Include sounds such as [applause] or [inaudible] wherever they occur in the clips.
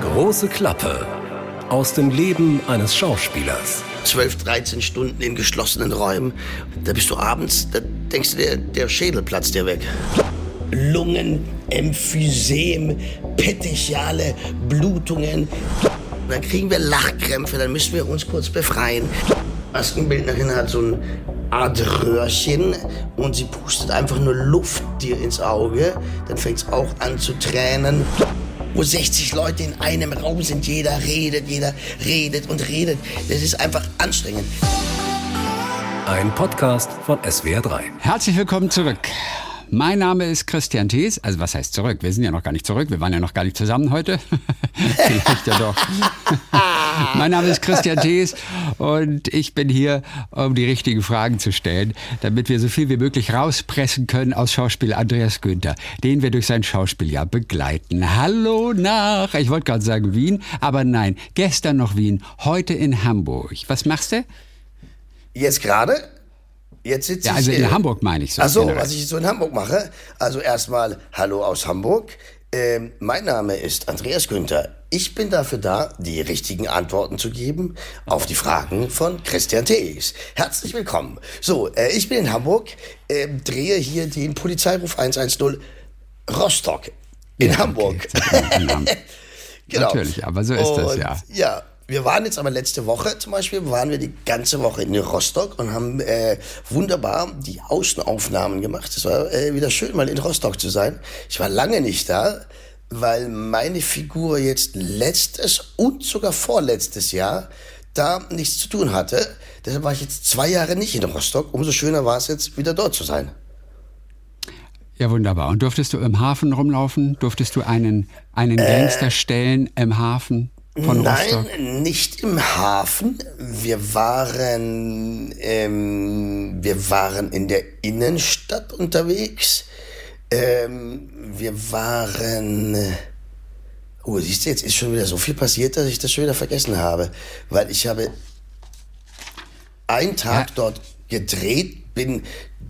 Große Klappe aus dem Leben eines Schauspielers. 12, 13 Stunden in geschlossenen Räumen. Da bist du abends, da denkst du dir, der Schädel platzt dir weg. Lungen, Emphysem, Petechiale, Blutungen. Dann kriegen wir Lachkrämpfe, dann müssen wir uns kurz befreien. Maskenbildnerin hat so ein Art Röhrchen und sie pustet einfach nur Luft dir ins Auge. Dann fängt es auch an zu tränen. Wo 60 Leute in einem Raum sind, jeder redet, jeder redet und redet. Das ist einfach anstrengend. Ein Podcast von SWR3. Herzlich willkommen zurück. Mein Name ist Christian Thees. Also was heißt zurück? Wir sind ja noch gar nicht zurück. Wir waren ja noch gar nicht zusammen heute. [laughs] Vielleicht ja doch. [laughs] mein Name ist Christian Thees und ich bin hier, um die richtigen Fragen zu stellen, damit wir so viel wie möglich rauspressen können aus Schauspieler Andreas Günther, den wir durch sein Schauspieljahr begleiten. Hallo nach, ich wollte gerade sagen Wien, aber nein, gestern noch Wien, heute in Hamburg. Was machst du? Jetzt gerade? Jetzt sitze ja, also ich. in äh, Hamburg meine ich so. Ach so, was ich so in Hamburg mache. Also erstmal Hallo aus Hamburg. Ähm, mein Name ist Andreas Günther. Ich bin dafür da, die richtigen Antworten zu geben auf die Fragen von Christian Thees. Herzlich willkommen. So, äh, ich bin in Hamburg, äh, drehe hier den Polizeiruf 110 Rostock in ja, Hamburg. Okay. [laughs] genau. Natürlich, aber so ist Und, das ja. Ja, wir waren jetzt aber letzte Woche zum Beispiel, waren wir die ganze Woche in Rostock und haben äh, wunderbar die Außenaufnahmen gemacht. Es war äh, wieder schön, mal in Rostock zu sein. Ich war lange nicht da, weil meine Figur jetzt letztes und sogar vorletztes Jahr da nichts zu tun hatte. Deshalb war ich jetzt zwei Jahre nicht in Rostock. Umso schöner war es jetzt, wieder dort zu sein. Ja, wunderbar. Und durftest du im Hafen rumlaufen? Durftest du einen, einen äh, Gangster stellen im Hafen? Von Rostock? Nein, nicht im Hafen. Wir waren, ähm, wir waren in der Innenstadt unterwegs. Ähm, wir waren. Oh, siehst du, jetzt ist schon wieder so viel passiert, dass ich das schon wieder vergessen habe. Weil ich habe einen Tag ja. dort gedreht, bin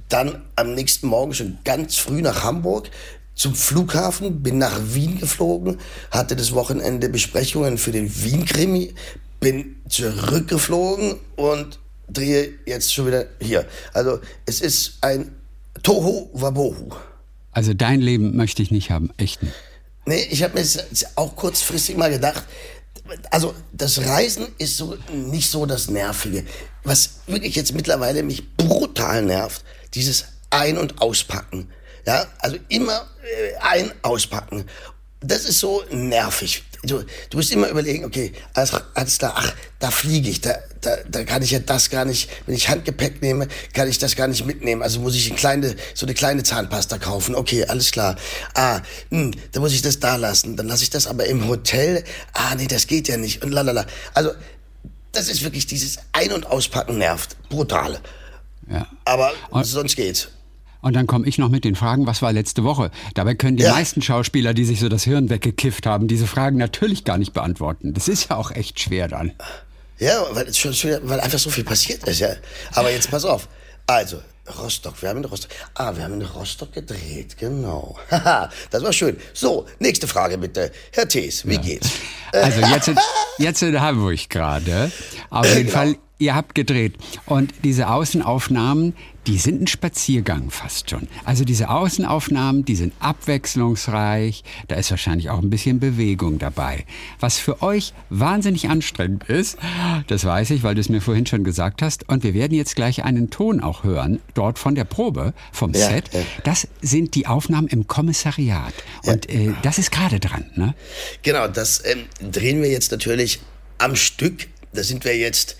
dann am nächsten Morgen schon ganz früh nach Hamburg, zum Flughafen, bin nach Wien geflogen, hatte das Wochenende Besprechungen für den Wien-Krimi, bin zurückgeflogen und drehe jetzt schon wieder hier. Also es ist ein Toho Wabohu. Also dein Leben möchte ich nicht haben, echt nicht. Nee, ich habe mir auch kurzfristig mal gedacht, also das Reisen ist so nicht so das Nervige. Was wirklich jetzt mittlerweile mich brutal nervt, dieses Ein- und Auspacken. Ja, also immer äh, ein auspacken. Das ist so nervig. Du, du musst immer überlegen, okay, alles, alles klar, ach, da fliege ich, da, da, da kann ich ja das gar nicht, wenn ich Handgepäck nehme, kann ich das gar nicht mitnehmen. Also muss ich eine kleine, so eine kleine Zahnpasta kaufen. Okay, alles klar. Ah, hm, dann muss ich das da lassen. Dann lasse ich das aber im Hotel. Ah, nee, das geht ja nicht. Und lalala. Also, das ist wirklich dieses Ein- und Auspacken nervt. Brutal. Ja. Aber und sonst geht's. Und dann komme ich noch mit den Fragen, was war letzte Woche? Dabei können die ja. meisten Schauspieler, die sich so das Hirn weggekifft haben, diese Fragen natürlich gar nicht beantworten. Das ist ja auch echt schwer dann. Ja, weil, schon, weil einfach so viel passiert ist, ja. Aber jetzt pass auf. Also, Rostock, wir haben in Rostock. Ah, wir haben in Rostock gedreht, genau. Haha, [laughs] das war schön. So, nächste Frage bitte. Herr Thees, wie ja. geht's? Also jetzt in, [laughs] jetzt in Hamburg gerade. Auf jeden genau. Fall ihr habt gedreht. Und diese Außenaufnahmen, die sind ein Spaziergang fast schon. Also diese Außenaufnahmen, die sind abwechslungsreich. Da ist wahrscheinlich auch ein bisschen Bewegung dabei. Was für euch wahnsinnig anstrengend ist, das weiß ich, weil du es mir vorhin schon gesagt hast. Und wir werden jetzt gleich einen Ton auch hören, dort von der Probe, vom ja, Set. Ja. Das sind die Aufnahmen im Kommissariat. Und äh, das ist gerade dran, ne? Genau, das ähm, drehen wir jetzt natürlich am Stück. Da sind wir jetzt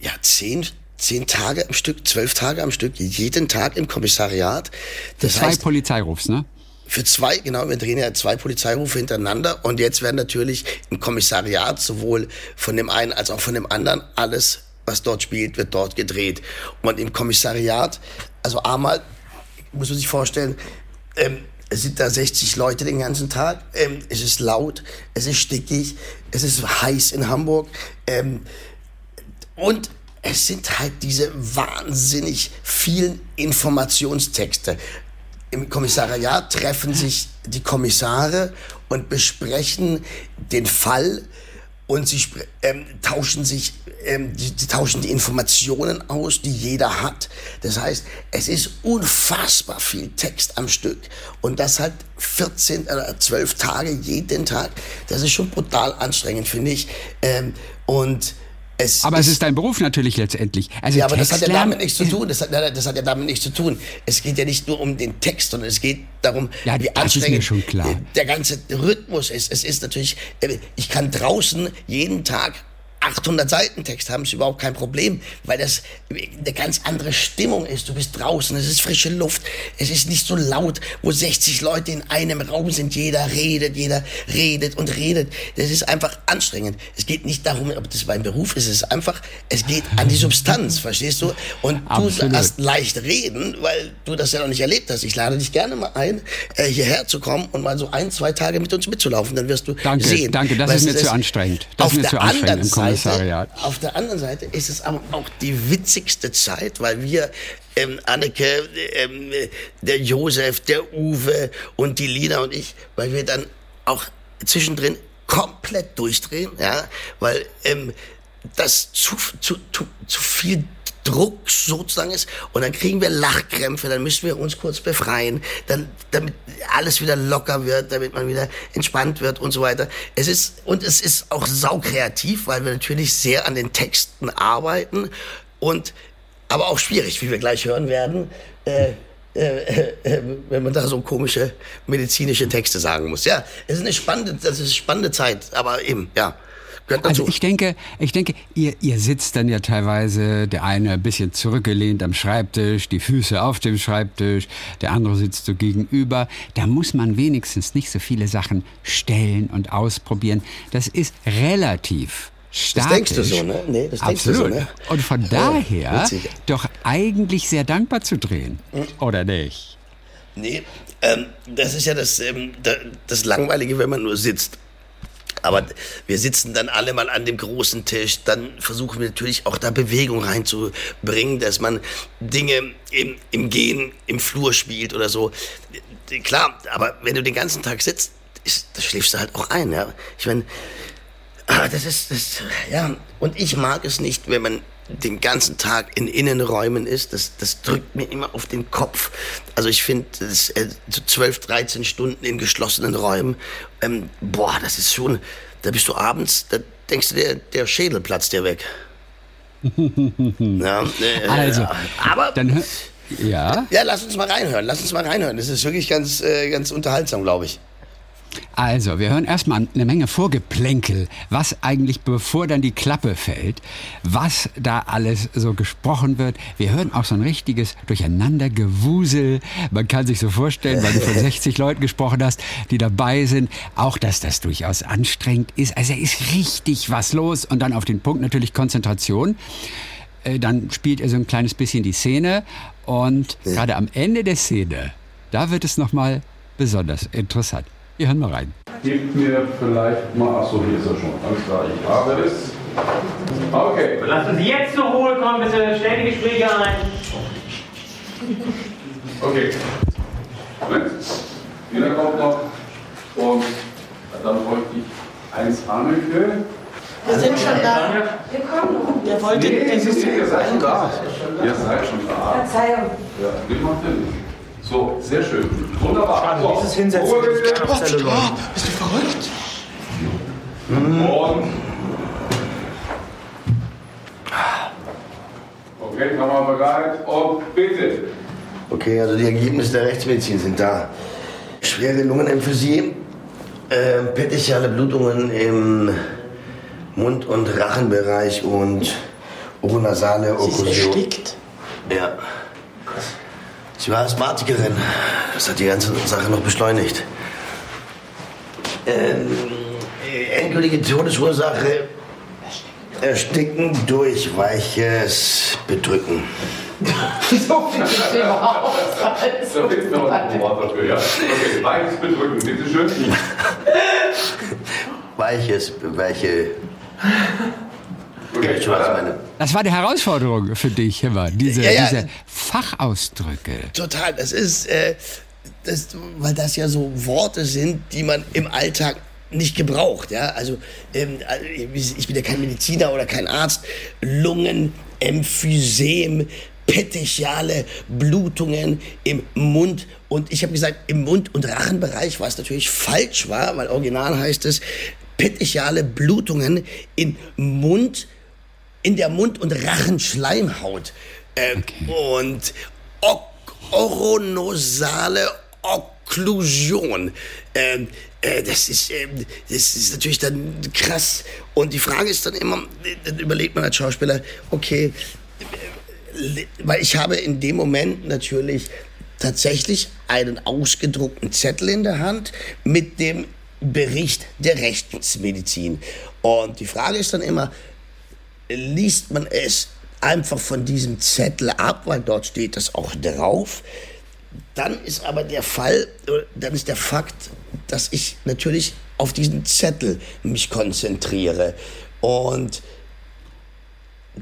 ja, zehn, zehn Tage am Stück, zwölf Tage am Stück, jeden Tag im Kommissariat. Das Für zwei heißt, Polizeirufs, ne? Für zwei, genau, wir drehen ja zwei Polizeirufe hintereinander und jetzt werden natürlich im Kommissariat sowohl von dem einen als auch von dem anderen alles, was dort spielt, wird dort gedreht. Und im Kommissariat, also einmal, muss man sich vorstellen, ähm, es sind da 60 Leute den ganzen Tag. Ähm, es ist laut, es ist stickig, es ist heiß in Hamburg. Ähm, und es sind halt diese wahnsinnig vielen Informationstexte. Im Kommissariat treffen sich die Kommissare und besprechen den Fall und sie ähm, tauschen sich, ähm, die, die, tauschen die Informationen aus, die jeder hat. Das heißt, es ist unfassbar viel Text am Stück und das halt 14 oder 12 Tage jeden Tag. Das ist schon brutal anstrengend, finde ich. Ähm, und es aber es ist dein Beruf natürlich letztendlich. Also ja, aber das hat ja damit nichts zu tun. Das hat, das hat ja damit nichts zu tun. Es geht ja nicht nur um den Text, sondern es geht darum, ja, wie anstrengend der ganze Rhythmus ist. Es ist natürlich, äh, ich kann draußen jeden Tag 800 Seiten Text haben, ist überhaupt kein Problem, weil das eine ganz andere Stimmung ist. Du bist draußen, es ist frische Luft, es ist nicht so laut, wo 60 Leute in einem Raum sind, jeder redet, jeder redet und redet. Das ist einfach anstrengend. Es geht nicht darum, ob das mein Beruf ist, es ist einfach, es geht an die Substanz, [laughs] verstehst du? Und du Absolut. hast leicht reden, weil du das ja noch nicht erlebt hast. Ich lade dich gerne mal ein, äh, hierher zu kommen und mal so ein, zwei Tage mit uns mitzulaufen, dann wirst du danke, sehen. Danke, das ist mir zu anstrengend. Das auf ist mir der anderen Seite Kommissariat. Auf der anderen Seite ist es aber auch die witzigste Zeit, weil wir ähm, Anneke, ähm, der Josef, der Uwe und die Lina und ich, weil wir dann auch zwischendrin komplett durchdrehen, ja, weil ähm, das zu, zu, zu, zu viel Druck sozusagen ist und dann kriegen wir Lachkrämpfe, dann müssen wir uns kurz befreien, dann, damit alles wieder locker wird, damit man wieder entspannt wird und so weiter. Es ist, und es ist auch saukreativ, weil wir natürlich sehr an den Texten arbeiten und, aber auch schwierig, wie wir gleich hören werden, äh, äh, äh, wenn man da so komische medizinische Texte sagen muss. Ja, es ist eine spannende, das ist eine spannende Zeit, aber eben, ja. Also ich denke, ich denke, ihr, ihr sitzt dann ja teilweise, der eine ein bisschen zurückgelehnt am Schreibtisch, die Füße auf dem Schreibtisch, der andere sitzt so gegenüber. Da muss man wenigstens nicht so viele Sachen stellen und ausprobieren. Das ist relativ Statisch. Das denkst du so, ne? Nee, das denkst Absolut. du so, ne? Und von daher witzig. doch eigentlich sehr dankbar zu drehen, hm. oder nicht? Nee, ähm, das ist ja das, ähm, das Langweilige, wenn man nur sitzt. Aber wir sitzen dann alle mal an dem großen Tisch, dann versuchen wir natürlich auch da Bewegung reinzubringen, dass man Dinge im, im Gehen, im Flur spielt oder so. Klar, aber wenn du den ganzen Tag sitzt, ist, da schläfst du halt auch ein. Ja? Ich meine, ah, das ist, das, ja, und ich mag es nicht, wenn man den ganzen Tag in Innenräumen ist, das, das drückt mir immer auf den Kopf. Also ich finde, äh, so 12, 13 Stunden in geschlossenen Räumen, ähm, boah, das ist schon, da bist du abends, da denkst du, der, der Schädel platzt dir weg. [laughs] ja, äh, also, aber dann ja. Ja, lass uns mal reinhören. Lass uns mal reinhören. Das ist wirklich ganz, äh, ganz unterhaltsam, glaube ich. Also, wir hören erstmal eine Menge Vorgeplänkel, was eigentlich bevor dann die Klappe fällt, was da alles so gesprochen wird. Wir hören auch so ein richtiges Durcheinandergewusel. Man kann sich so vorstellen, weil du von [laughs] 60 Leuten gesprochen hast, die dabei sind, auch dass das durchaus anstrengend ist. Also, ist richtig was los und dann auf den Punkt natürlich Konzentration. Äh, dann spielt er so ein kleines bisschen die Szene und gerade am Ende der Szene, da wird es nochmal besonders interessant. Wir hören mal rein. Gebt mir vielleicht mal, achso, hier ist er schon. Alles klar, ich habe es. Okay. Lassen Sie jetzt zur Ruhe kommen, bitte. Stell die Gespräche ein. Okay. Jeder kommt noch. Und dann wollte ich eins Anneke. Wir sind schon da. Wir kommen. Der wollte nee, nee, nee, ihr seid schon da. Ihr seid schon da. Verzeihung. Ja, wie macht ihr nicht? So, sehr schön. Wunderbar. Schade, so, dieses Hinsetzen. Ruhe bitte. Oh, oh, bist du verrückt? Mhm. Und. Okay, nochmal bereit. Und bitte. Okay, also die Ergebnisse der Rechtsmedizin sind da. Schwere Lungenemphysem, äh, petechiale Blutungen im Mund- und Rachenbereich und oronasale Okkusion. Sie ist erstickt? Ja. Sie war Asthmatikerin. Das hat die ganze Sache noch beschleunigt. Ähm, endgültige Todesursache Ersticken durch weiches Bedrücken. [laughs] so viel Thema Haushalt. Da gibt es noch ein Wort dafür, ja. Okay, weiches Bedrücken, bitteschön. weiches, weiche Okay, das war die Herausforderung für dich, immer, diese, ja, ja. diese Fachausdrücke. Total, das ist, äh, das, weil das ja so Worte sind, die man im Alltag nicht gebraucht. Ja? Also ähm, ich bin ja kein Mediziner oder kein Arzt. Lungen, Emphysem, petechiale Blutungen im Mund. Und ich habe gesagt, im Mund- und Rachenbereich, was natürlich falsch war, weil original heißt es petechiale Blutungen im Mund, in der Mund- und Rachenschleimhaut. Ähm, okay. Und oronosale Okklusion. Ähm, äh, das, ist, äh, das ist natürlich dann krass. Und die Frage ist dann immer, dann überlegt man als Schauspieler, okay, weil ich habe in dem Moment natürlich tatsächlich einen ausgedruckten Zettel in der Hand mit dem Bericht der Rechtsmedizin. Und die Frage ist dann immer, liest man es einfach von diesem Zettel ab, weil dort steht das auch drauf. Dann ist aber der Fall, dann ist der Fakt, dass ich natürlich auf diesen Zettel mich konzentriere. Und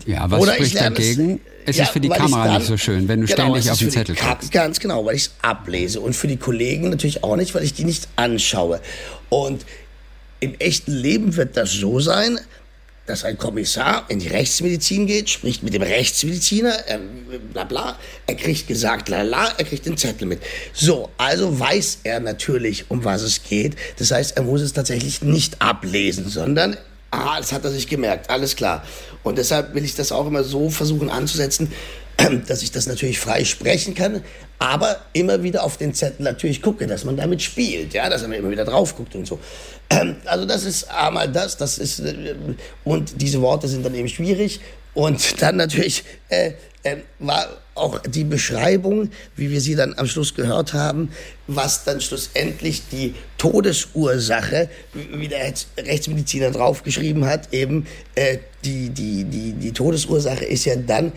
ja, was spricht dagegen? Es ja, ist für die Kamera dann, nicht so schön, wenn du genau, ständig auf den Zettel guckst. Ganz genau, weil ich es ablese. Und für die Kollegen natürlich auch nicht, weil ich die nicht anschaue. Und im echten Leben wird das so sein, dass ein Kommissar in die Rechtsmedizin geht, spricht mit dem Rechtsmediziner, äh, bla bla, er kriegt gesagt, la la, er kriegt den Zettel mit. So, also weiß er natürlich, um was es geht. Das heißt, er muss es tatsächlich nicht ablesen, sondern, ah, das hat er sich gemerkt, alles klar. Und deshalb will ich das auch immer so versuchen anzusetzen, [clears throat] dass ich das natürlich frei sprechen kann, aber immer wieder auf den Zettel natürlich gucke, dass man damit spielt, ja, dass man immer wieder drauf guckt und so. [clears throat] Also das ist einmal das, das ist äh, und diese Worte sind dann eben schwierig und [laughs] dann natürlich äh, äh, war auch die Beschreibung, wie wir sie dann am Schluss gehört haben, was dann schlussendlich die Todesursache, wie der Rechtsmediziner draufgeschrieben hat, eben äh, die, die, die, die Todesursache ist ja dann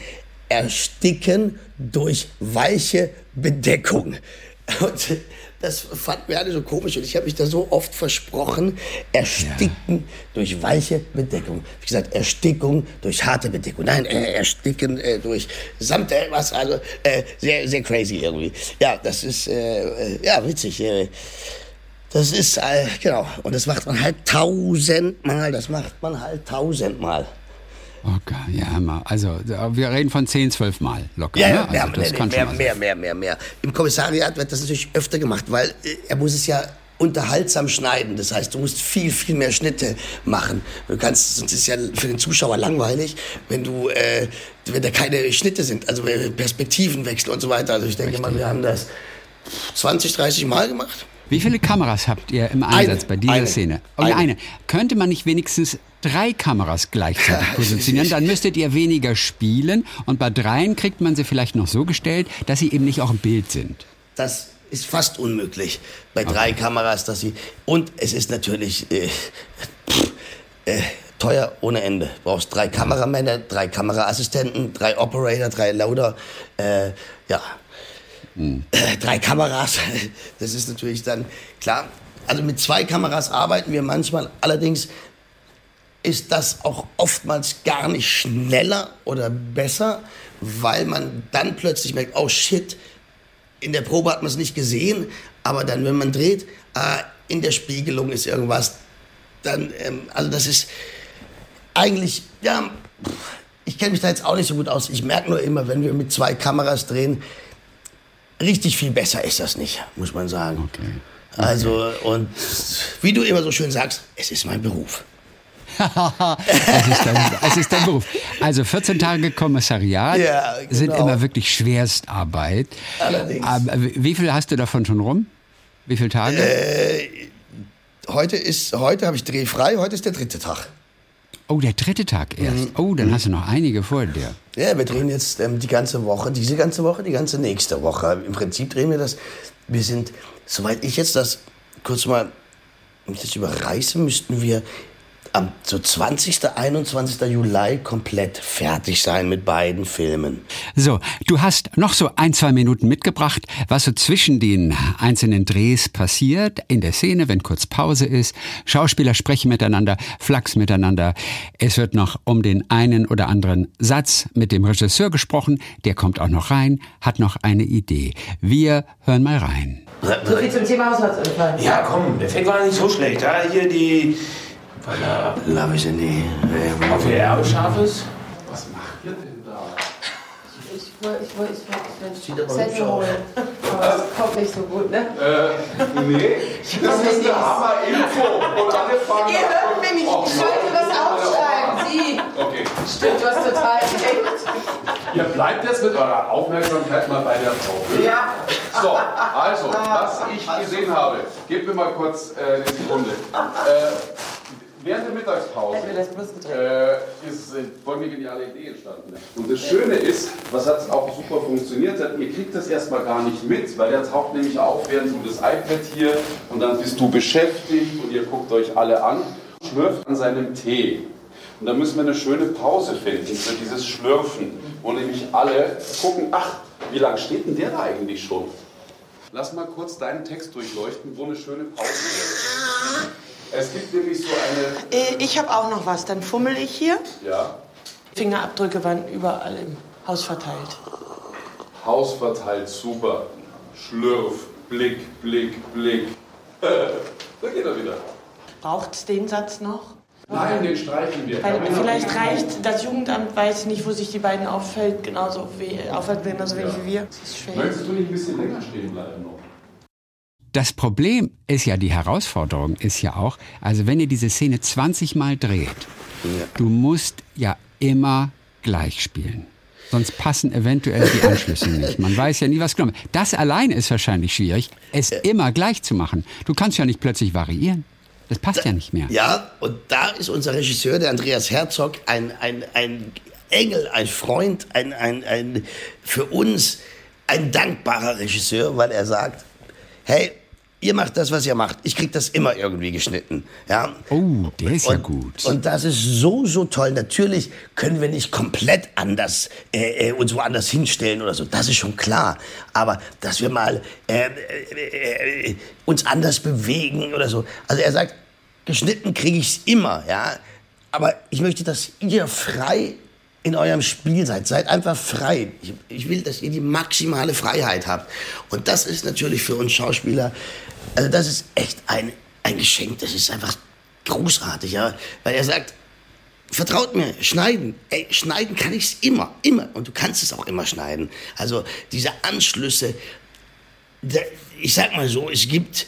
Ersticken durch weiche Bedeckung. [laughs] Und das fand mir alle so komisch und ich habe mich da so oft versprochen. Ersticken ja. durch weiche Bedeckung. Wie gesagt, Erstickung durch harte Bedeckung. Nein, äh, Ersticken äh, durch Samt, äh, was, also äh, sehr, sehr crazy irgendwie. Ja, das ist, äh, äh ja, witzig. Äh, das ist, äh, genau, und das macht man halt tausendmal, das macht man halt tausendmal. Okay, ja, immer. Also wir reden von 10, 12 Mal locker. Ja, ja, ne? also, mehr, das nee, kann mehr, mehr, mehr, mehr, mehr. Im Kommissariat wird das natürlich öfter gemacht, weil äh, er muss es ja unterhaltsam schneiden. Das heißt, du musst viel, viel mehr Schnitte machen. Du kannst, sonst ist ja für den Zuschauer langweilig, wenn du, äh, wenn da keine Schnitte sind, also äh, Perspektivenwechsel und so weiter. Also ich denke Richtig. mal, wir haben das 20, 30 Mal gemacht. Wie viele Kameras habt ihr im Einsatz eine, bei dieser eine, Szene? Oh, eine. eine. Könnte man nicht wenigstens drei Kameras gleichzeitig positionieren? Dann müsstet ihr weniger spielen und bei dreien kriegt man sie vielleicht noch so gestellt, dass sie eben nicht auch im Bild sind. Das ist fast unmöglich bei okay. drei Kameras, dass sie und es ist natürlich äh, äh, teuer ohne Ende. Du brauchst drei Kameramänner, drei Kameraassistenten, drei Operator, drei Loader. Äh, ja, Mhm. Drei Kameras, [laughs] das ist natürlich dann klar. Also mit zwei Kameras arbeiten wir manchmal. Allerdings ist das auch oftmals gar nicht schneller oder besser, weil man dann plötzlich merkt, oh shit, in der Probe hat man es nicht gesehen, aber dann, wenn man dreht, äh, in der Spiegelung ist irgendwas, dann, ähm, also das ist eigentlich, ja, ich kenne mich da jetzt auch nicht so gut aus. Ich merke nur immer, wenn wir mit zwei Kameras drehen, richtig viel besser ist das nicht, muss man sagen. Okay. okay. Also, und wie du immer so schön sagst, es ist mein Beruf. [laughs] es, ist dein, es ist dein Beruf. Also 14 Tage Kommissariat ja, genau. sind immer wirklich Schwerstarbeit. Allerdings. Wie viel hast du davon schon rum? Wie viele Tage? Äh, heute ist, heute habe ich drehfrei, heute ist der dritte Tag. Oh, der dritte Tag erst. Mhm. Oh, dann hast du noch einige vor dir. Ja, wir drehen jetzt ähm, die ganze Woche, diese ganze Woche, die ganze nächste Woche. Im Prinzip drehen wir das. Wir sind, soweit ich jetzt das kurz mal, das überreiße, müssten wir am so 20. 21. Juli komplett fertig sein mit beiden Filmen. So, du hast noch so ein, zwei Minuten mitgebracht, was so zwischen den einzelnen Drehs passiert, in der Szene, wenn kurz Pause ist. Schauspieler sprechen miteinander, flachs miteinander. Es wird noch um den einen oder anderen Satz mit dem Regisseur gesprochen, der kommt auch noch rein, hat noch eine Idee. Wir hören mal rein. So viel zum Thema Haushaltsunfall. Ja, komm, der Effekt war nicht so schlecht. Ja, hier die. Voilà. La Visioné. Ob der Erbe scharf ist? Was macht ihr denn da? Ich wollte ich wollte, ich wollte, ich Zettel holen. Aber es kommt nicht so gut, ne? Äh, nee, das ist eine Hammer-Info. Und alle fangen Ihr hört mich nicht. Ich sollte was aufschreiben. Sie. Okay, Stimmt, was total recht. ihr bleibt jetzt mit eurer Aufmerksamkeit mal bei der Frau. Ja. So, also, was ich gesehen habe, gebt mir mal kurz äh, eine Sekunde. Äh, während der Mittagspause äh, ist äh, folgende geniale Idee entstanden. Und das Schöne ist, was hat auch super funktioniert hat, ihr kriegt das erstmal gar nicht mit, weil der taucht nämlich auf, während du das iPad hier und dann bist du beschäftigt und ihr guckt euch alle an, schlürft an seinem Tee. Und da müssen wir eine schöne Pause finden für dieses Schlürfen, wo nämlich alle gucken, ach, wie lange steht denn der da eigentlich schon? Lass mal kurz deinen Text durchleuchten, wo eine schöne Pause wäre. Es gibt nämlich so eine, Äh, Ich habe auch noch was. Dann fummel ich hier. ja, Fingerabdrücke waren überall im Haus verteilt. Haus verteilt, super. Schlürf, Blick, Blick, Blick. [laughs] da geht er wieder. Braucht es den Satz noch? Nein, den streichen wir. Weil vielleicht reicht das Jugendamt, weiß nicht, wo sich die beiden auffällt, genauso wie, auffällt, genauso wenig wie wir. Das ist schwer. Möchtest du nicht ein bisschen länger stehen bleiben noch? Das Problem ist ja, die Herausforderung ist ja auch, also wenn ihr diese Szene 20 Mal dreht, du musst ja immer gleich spielen. Sonst passen eventuell die Anschlüsse nicht. Man weiß ja nie, was genommen. Das allein ist wahrscheinlich schwierig, es immer gleich zu machen. Du kannst ja nicht plötzlich variieren. Das passt ja nicht mehr. Ja, und da ist unser Regisseur, der Andreas Herzog, ein, ein, ein Engel, ein Freund, ein, ein, ein, für uns ein dankbarer Regisseur, weil er sagt, hey, ihr macht das, was ihr macht. Ich krieg das immer irgendwie geschnitten. Ja? Oh, der ist ja und, gut. Und das ist so, so toll. Natürlich können wir nicht komplett anders äh, äh, uns woanders hinstellen oder so. Das ist schon klar. Aber dass wir mal äh, äh, äh, uns anders bewegen oder so. Also er sagt, geschnitten kriege ich's immer, ja. Aber ich möchte, dass ihr frei in eurem Spiel seid. Seid einfach frei. Ich, ich will, dass ihr die maximale Freiheit habt. Und das ist natürlich für uns Schauspieler, also das ist echt ein, ein Geschenk. Das ist einfach großartig, ja. Weil er sagt, vertraut mir, schneiden. Ey, schneiden kann ich's immer, immer. Und du kannst es auch immer schneiden. Also diese Anschlüsse, ich sag mal so, es gibt,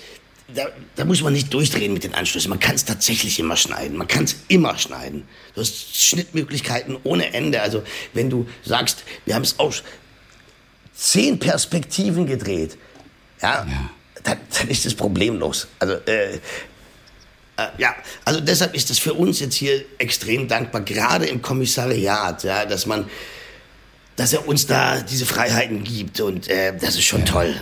da, da muss man nicht durchdrehen mit den Anschlüssen. Man kann es tatsächlich immer schneiden. Man kann es immer schneiden. Du hast Schnittmöglichkeiten ohne Ende. Also wenn du sagst, wir haben es aus zehn Perspektiven gedreht, ja, Dann, dann ist das problemlos. Also äh, äh, ja, also deshalb ist es für uns jetzt hier extrem dankbar, gerade im Kommissariat, ja, dass man, dass er uns da diese Freiheiten gibt und äh, das ist schon toll.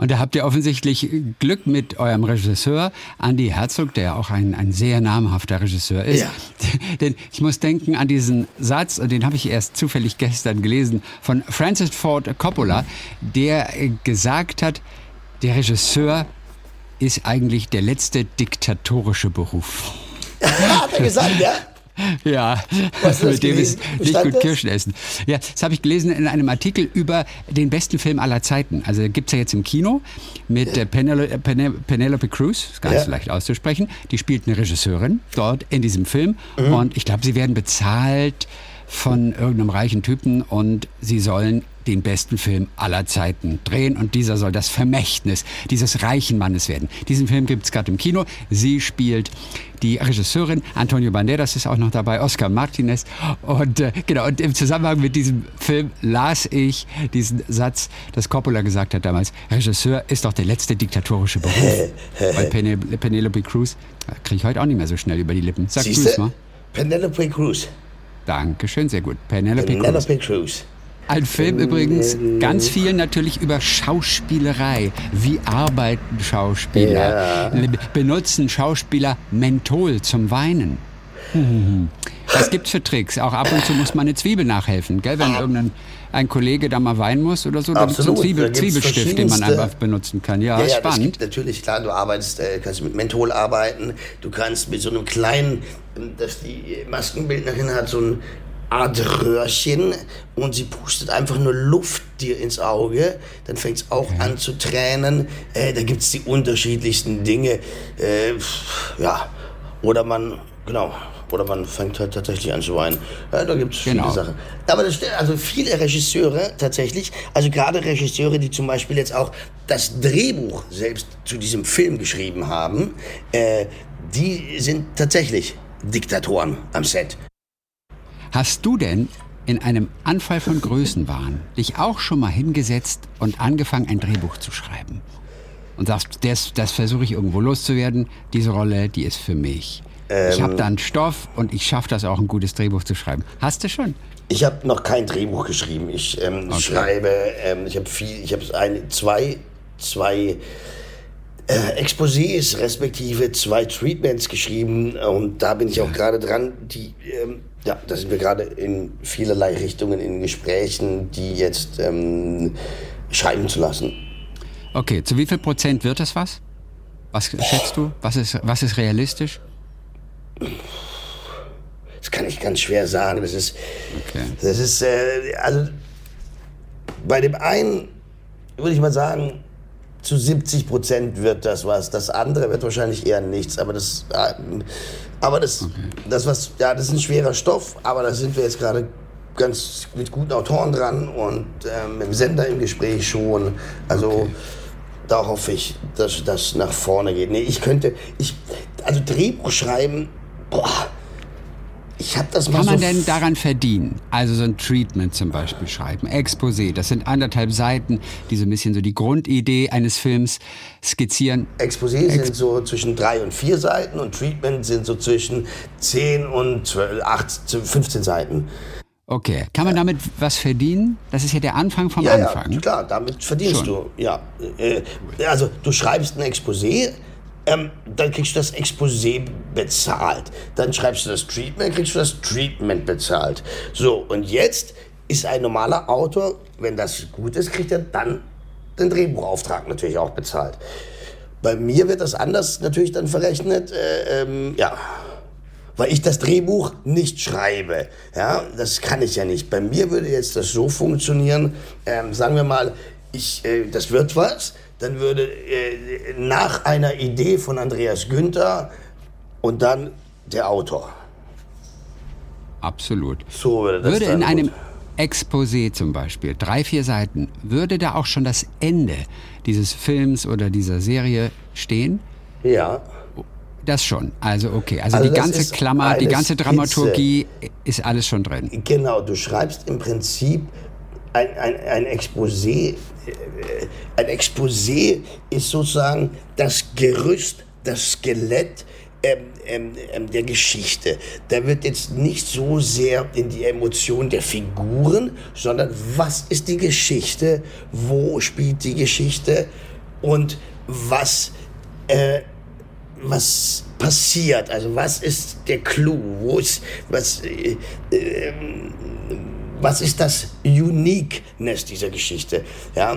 Und da habt ihr offensichtlich Glück mit eurem Regisseur, Andy Herzog, der auch ein, ein sehr namhafter Regisseur ist. Ja. [laughs] Denn ich muss denken an diesen Satz, und den habe ich erst zufällig gestern gelesen, von Francis Ford Coppola, der äh, gesagt hat, der Regisseur ist eigentlich der letzte diktatorische Beruf. [laughs] Hat er gesagt, ja? Ja, mit dem ist gelesen? Nicht stand gut das? Kirschen essen. Ja, das habe ich gelesen in einem Artikel über den besten Film aller Zeiten. Also gibt's ja jetzt im Kino mit Penelo äh, Pene Penelope Cruz, ist gar nicht Ja. so leicht auszusprechen. Die spielt eine Regisseurin dort in diesem Film. Mhm. Und ich glaube, sie werden bezahlt von irgendeinem reichen Typen und sie sollen den besten Film aller Zeiten drehen und dieser soll das Vermächtnis dieses reichen Mannes werden. Diesen Film gibt es gerade im Kino. Sie spielt die Regisseurin, Antonio Banderas ist auch noch dabei, Oscar Martinez und äh, genau und im Zusammenhang mit diesem Film las ich diesen Satz, dass Coppola gesagt hat damals, Regisseur ist doch der letzte diktatorische Beruf. [laughs] Weil Pene Penelope Cruz kriege ich heute auch nicht mehr so schnell über die Lippen. Sag Siehste? mal. Penelope Cruz. Dankeschön, sehr gut. Penelope Cruz. Penelope Cruz. Ein Film übrigens ganz viel natürlich über Schauspielerei. Wie arbeiten Schauspieler? Benutzen Schauspieler Menthol zum Weinen? Hm. Was gibt's für Tricks? Auch ab und zu muss man eine Zwiebel nachhelfen, gell? Wenn irgendein ein Kollege da mal weinen muss oder so, dann gibt's so einen Zwiebel, Zwiebelstift, den man einfach benutzen kann. Ja, Ja, ja, spannend. gibt natürlich, klar, du arbeitest, äh, kannst mit Menthol arbeiten, du kannst mit so einem kleinen, ähm, dass die Maskenbildnerin hat so ein Art Röhrchen und sie pustet einfach nur Luft dir ins Auge. Dann fängt es auch an zu tränen. Äh, da gibt es die unterschiedlichsten Dinge. Äh, ja, oder man, genau, oder man fängt halt tatsächlich an zu weinen. Ja, da gibt es Genau. viele Sachen. Aber das stimmt, also viele Regisseure tatsächlich, also gerade Regisseure, die zum Beispiel jetzt auch das Drehbuch selbst zu diesem Film geschrieben haben, äh, die sind tatsächlich Diktatoren am Set. Hast du denn in einem Anfall von Größenwahn dich auch schon mal hingesetzt und angefangen, ein Drehbuch zu schreiben? Und sagst, das, das versuche ich irgendwo loszuwerden, diese Rolle, die ist für mich. ich Ähm. habe da einen Stoff und ich schaffe das auch, ein gutes Drehbuch zu schreiben. Hast du schon? Ich habe noch kein Drehbuch geschrieben. Ich ähm, schreibe, ähm, ich habe viel, ich habe zwei, zwei äh, Exposés respektive zwei Treatments geschrieben und da bin ich auch gerade dran. Die, ähm, ja, da sind wir gerade in vielerlei Richtungen in Gesprächen, die jetzt ähm, schreiben zu lassen. Okay, zu wie viel Prozent wird das was? Was schätzt du? Was ist, was ist realistisch? Das kann ich ganz schwer sagen. Das ist, Okay. das ist, äh, also bei dem einen würde ich mal sagen, zu 70 Prozent wird das was. Das andere wird wahrscheinlich eher nichts. Aber das, äh, aber das, das was, ja, das ist ein schwerer Stoff. Aber da sind wir jetzt gerade ganz mit guten Autoren dran und ähm, mit dem Sender im Gespräch schon. Also da hoffe ich, dass das nach vorne geht. Nee, ich könnte, ich, also Drehbuch schreiben, boah, ich habe das mal Kann man so denn daran verdienen? Also so ein Treatment zum Beispiel schreiben, Exposé, das sind anderthalb Seiten, die so ein bisschen so die Grundidee eines Films skizzieren. Exposé sind so zwischen drei und vier Seiten und Treatment sind so zwischen 10 und 12, 8, 15 Seiten. Okay, kann man damit was verdienen? Das ist ja der Anfang vom Ja, Anfang. ja, klar, damit verdienst Schon. du. Ja, äh, also du schreibst ein Exposé, ähm, dann kriegst du das Exposé bezahlt. Dann schreibst du das Treatment, kriegst du das Treatment bezahlt. So, und jetzt ist ein normaler Autor, wenn das gut ist, kriegt er dann den Drehbuchauftrag natürlich auch bezahlt. Bei mir wird das anders natürlich dann verrechnet. Äh, ähm, ja, weil ich das Drehbuch nicht schreibe. Ja, das kann ich ja nicht. Bei mir würde jetzt das so funktionieren, ähm, sagen wir mal, ich, äh, das wird was, dann würde äh, nach einer Idee von Andreas Günther und dann der Autor. Absolut. So würde das Würde in einem. Exposé zum Beispiel, drei, vier Seiten, würde da auch schon das Ende dieses Films oder dieser Serie stehen? Ja, Das schon. Also okay. Also, Also die ganze Klammer, die ganze Skizze. Dramaturgie ist alles schon drin. Genau, du schreibst im Prinzip ein, ein, ein Exposé. Äh, Ein Exposé ist sozusagen das Gerüst, das Skelett ähm, ähm, ähm, der Geschichte. Da wird jetzt nicht so sehr in die Emotion der Figuren, sondern was ist die Geschichte, wo spielt die Geschichte und was äh, was passiert, also was ist der Clou, wo ist, was, äh, ähm, was ist das Uniqueness dieser Geschichte, ja?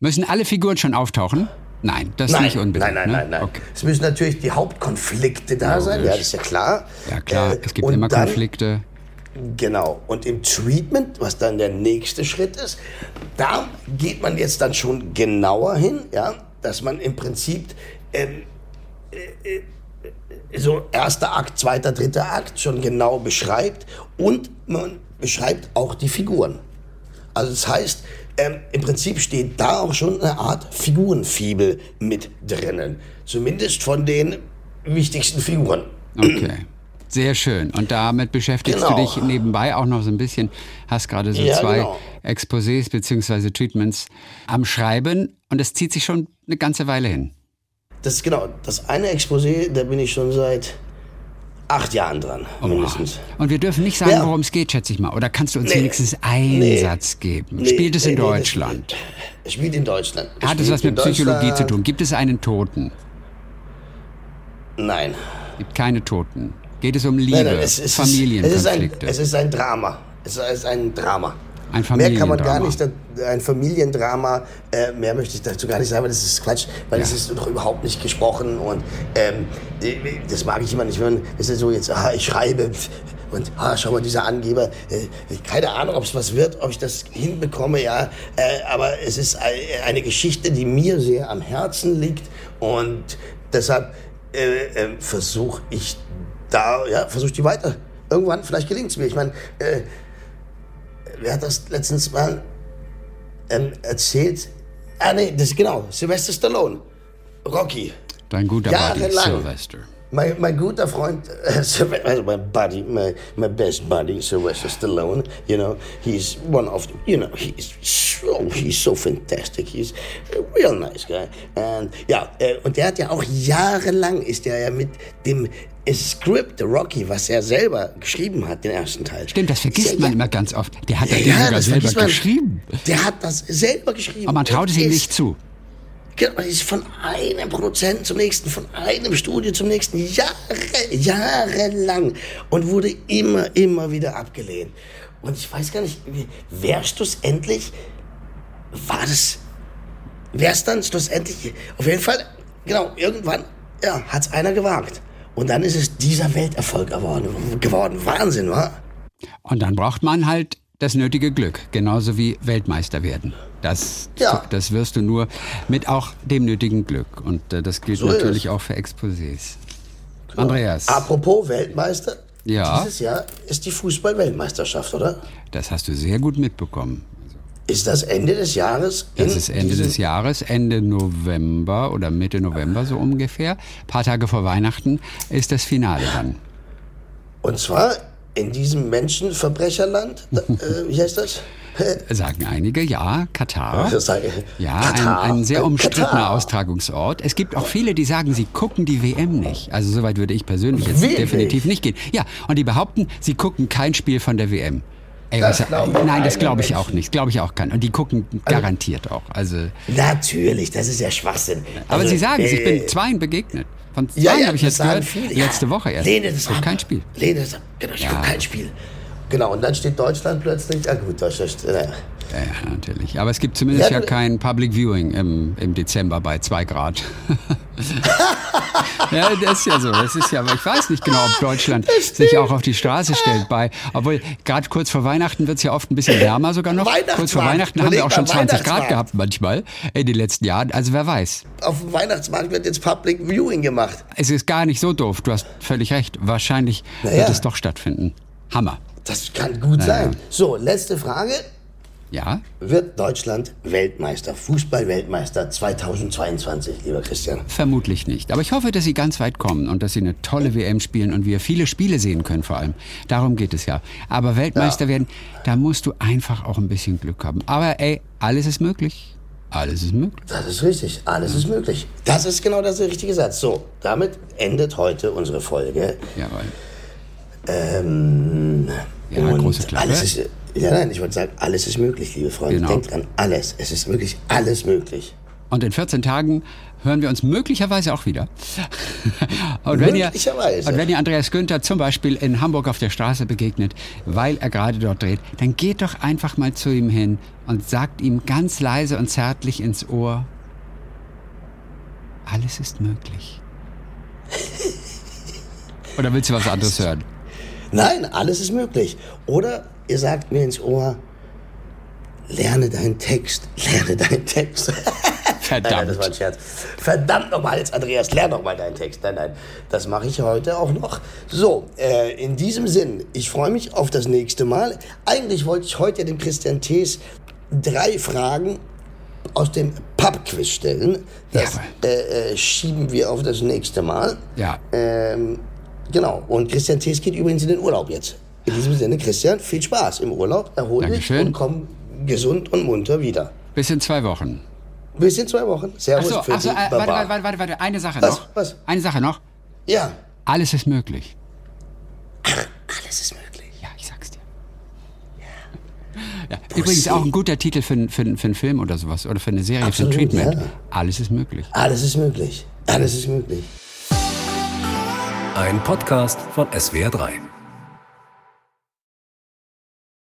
Müssen alle Figuren schon auftauchen? Nein, das Nein, nicht unbedingt. nein, nein, ne? nein, nein. Okay. Es müssen natürlich die Hauptkonflikte da sein, ja, das ist ja klar. Ja klar, Äh, es gibt immer dann, Konflikte. Genau. Und im Treatment, was dann der nächste Schritt ist, da geht man jetzt dann schon genauer hin, ja, dass man im Prinzip ähm, äh, äh, so erster Akt, zweiter, dritter Akt schon genau beschreibt und man beschreibt auch die Figuren. Also das heißt, ähm, im Prinzip steht da auch schon eine Art Figurenfibel mit drinnen. Zumindest von den wichtigsten Figuren. Okay. Sehr schön. Und damit beschäftigst Genau. du dich nebenbei auch noch so ein bisschen, hast gerade so Ja, zwei genau. Exposés bzw. Treatments am Schreiben und es zieht sich schon eine ganze Weile hin. Das ist genau, das eine Exposé, da bin ich schon seit acht Jahren dran, mindestens. Und wir dürfen nicht sagen, Ja. worum es geht, schätze ich mal. Oder kannst du uns Nee. wenigstens einen Nee. Satz geben? Nee, Spielt es in Deutschland? Es spielt in Deutschland. Hat es was mit Psychologie zu tun? Gibt es einen Toten? Nein. Gibt keine Toten. Geht es um Liebe, nein, nein es, es, ist, es, ist ein, Familienkonflikte? es ist ein Drama. Es ist ein Drama. Ein Mehr kann man gar nicht, ein Familiendrama, äh, mehr möchte ich dazu gar nicht sagen, weil das ist Quatsch, weil es ist doch überhaupt nicht gesprochen und ähm, das mag ich immer nicht, wenn man, das ist so jetzt, ah, ich schreibe, Und ah, schau mal, dieser Angeber, äh, keine Ahnung, ob es was wird, ob ich das hinbekomme, ja. Äh, aber es ist ein- eine Geschichte, die mir sehr am Herzen liegt. Und deshalb äh, äh, versuche ich da, ja, versuche ich die weiter. Irgendwann, vielleicht gelingt es mir. Ich meine, äh, wer hat das letztens mal ähm, erzählt? Ah, nee, das ist genau, Sylvester Stallone. Rocky. Dein guter Buddy Jahrelang. Sylvester. Mein, mein guter Freund, äh, [laughs] also my buddy, my, my best buddy, Sylvester Stallone, you know, he's one of the, you know, he's so, he's so fantastic, he's a real nice guy. And, ja, äh, und der hat ja auch jahrelang, ist er ja mit dem Script Rocky, was er selber geschrieben hat, den ersten Teil. Stimmt, das vergisst er man ja- immer ganz oft. Der hat ja, den sogar das selber man. geschrieben. Der hat das selber geschrieben. Aber man traut es ihm nicht zu. Genau, man ist von einem Produzenten zum nächsten, von einem Studio zum nächsten, Jahre, jahrelang. Und wurde immer, immer wieder abgelehnt. Und ich weiß gar nicht, wie- wärst du es endlich, war das, wär's dann schlussendlich, auf jeden Fall, genau, irgendwann, ja, hat's einer gewagt. Und dann ist es dieser Welterfolg geworden, geworden. Wahnsinn, wa? Und dann braucht man halt das nötige Glück, genauso wie Weltmeister werden. Das, Ja. das wirst du nur mit auch dem nötigen Glück. Und äh, das gilt So natürlich auch für Exposés. Andreas, Apropos Weltmeister. Ja. Dieses Jahr ist die Fußball-Weltmeisterschaft, oder? das hast du sehr gut mitbekommen. Ist das Ende des Jahres? Das ist Ende des Jahres, Ende November oder Mitte November so ungefähr. Ein paar Tage vor Weihnachten ist das Finale dann. Und zwar in diesem Menschenverbrecherland. äh, wie heißt das? [laughs] Sagen einige, ja, Katar. Ja, Katar. ein, ein sehr Äh, umstrittener Katar. Austragungsort. Es gibt auch viele, die sagen, sie gucken die WM nicht. Also soweit würde ich persönlich jetzt Wirklich? definitiv nicht gehen. Ja, und die behaupten, sie gucken kein Spiel von der WM. Ey, Das was, glauben nein, das glaube ich auch Menschen. nicht. Glaube ich auch kein. Und die gucken garantiert auch. Also, Natürlich, das ist ja Schwachsinn. aber Also, sie sagen es, ich bin äh, zweien begegnet. Von zwei ja, ja, habe ich jetzt gehört. viele. Letzte ja. Woche erst. Lehne das Ich ab. kein Spiel. Lehne das ab. Genau, ich Ja. gucke kein Spiel. Genau, und dann steht Deutschland plötzlich. Ah gut, Deutschland. Äh, Ja, natürlich. Aber es gibt zumindest Ja, ja, kein Public Viewing im, im Dezember bei zwei Grad. [laughs] ja, das ist ja so. Das ist ja, ich weiß nicht genau, ob Deutschland sich auch auf die Straße stellt bei. Obwohl, gerade kurz vor Weihnachten wird es ja oft ein bisschen wärmer sogar noch. Kurz vor Weihnachten haben wir auch schon mal, 20 Grad gehabt manchmal in den letzten Jahren. Also wer weiß. auf dem Weihnachtsmarkt wird jetzt Public Viewing gemacht. Es ist gar nicht so doof. Du hast völlig recht. Wahrscheinlich Naja. wird es doch stattfinden. Hammer. Das kann gut Ja, sein. So, letzte Frage. Ja? Wird Deutschland Weltmeister, Fußball-Weltmeister 2022, lieber Christian? Vermutlich nicht. Aber ich hoffe, dass sie ganz weit kommen und dass sie eine tolle WM spielen und wir viele Spiele sehen können vor allem. Darum geht es ja. Aber Weltmeister werden, da musst du einfach auch ein bisschen Glück haben. Aber ey, alles ist möglich. Alles ist möglich. Das ist richtig. Alles ist möglich. Das ist genau das der richtige Satz. So, damit endet heute unsere Folge. Jawohl. Ähm, Ja, und große Klappe. alles ist, ja, nein, ich wollte sagen, alles ist möglich, liebe Freunde. Genau. Denkt an alles. Es ist wirklich alles möglich. Und in 14 Tagen hören wir uns möglicherweise auch wieder. [laughs] und, wenn ihr, Möglicherweise. und wenn ihr Andreas Günther zum Beispiel in Hamburg auf der Straße begegnet, weil er gerade dort dreht, dann geht doch einfach mal zu ihm hin und sagt ihm ganz leise und zärtlich ins Ohr, alles ist möglich. Oder willst du was anderes hören? Nein, alles ist möglich. Oder ihr sagt mir ins Ohr, lerne deinen Text. Lerne deinen Text. [laughs] Nein, nein, das war ein Scherz. Verdammt nochmal jetzt, Andreas, lern doch mal deinen Text. Nein, nein, das mache ich heute auch noch. So, äh, in diesem Sinn, ich freue mich auf das nächste Mal. Eigentlich wollte ich heute dem Christian Thees drei Fragen aus dem Pub-Quiz stellen. Das Jawohl. äh, äh, schieben wir auf das nächste Mal. Ja. Ähm, genau. Und Christian Thees geht übrigens in den Urlaub jetzt. In diesem Sinne, Christian, viel Spaß im Urlaub. Erhol dich und komm gesund und munter wieder. Bis in zwei Wochen. Bis in zwei Wochen. Servus, Achso, für dich, äh, Baba. warte, warte, warte, warte, eine Sache Was? noch. Was? Eine Sache noch. Ja, Alles ist möglich. alles ist möglich. Ja, ich sag's dir. Ja. Übrigens auch ein guter Titel für, für, für einen Film oder sowas oder für eine Serie, Absolut, für ein Treatment. ja. Alles ist möglich. Alles ist möglich. Alles ist möglich. Ein Podcast von SWR3.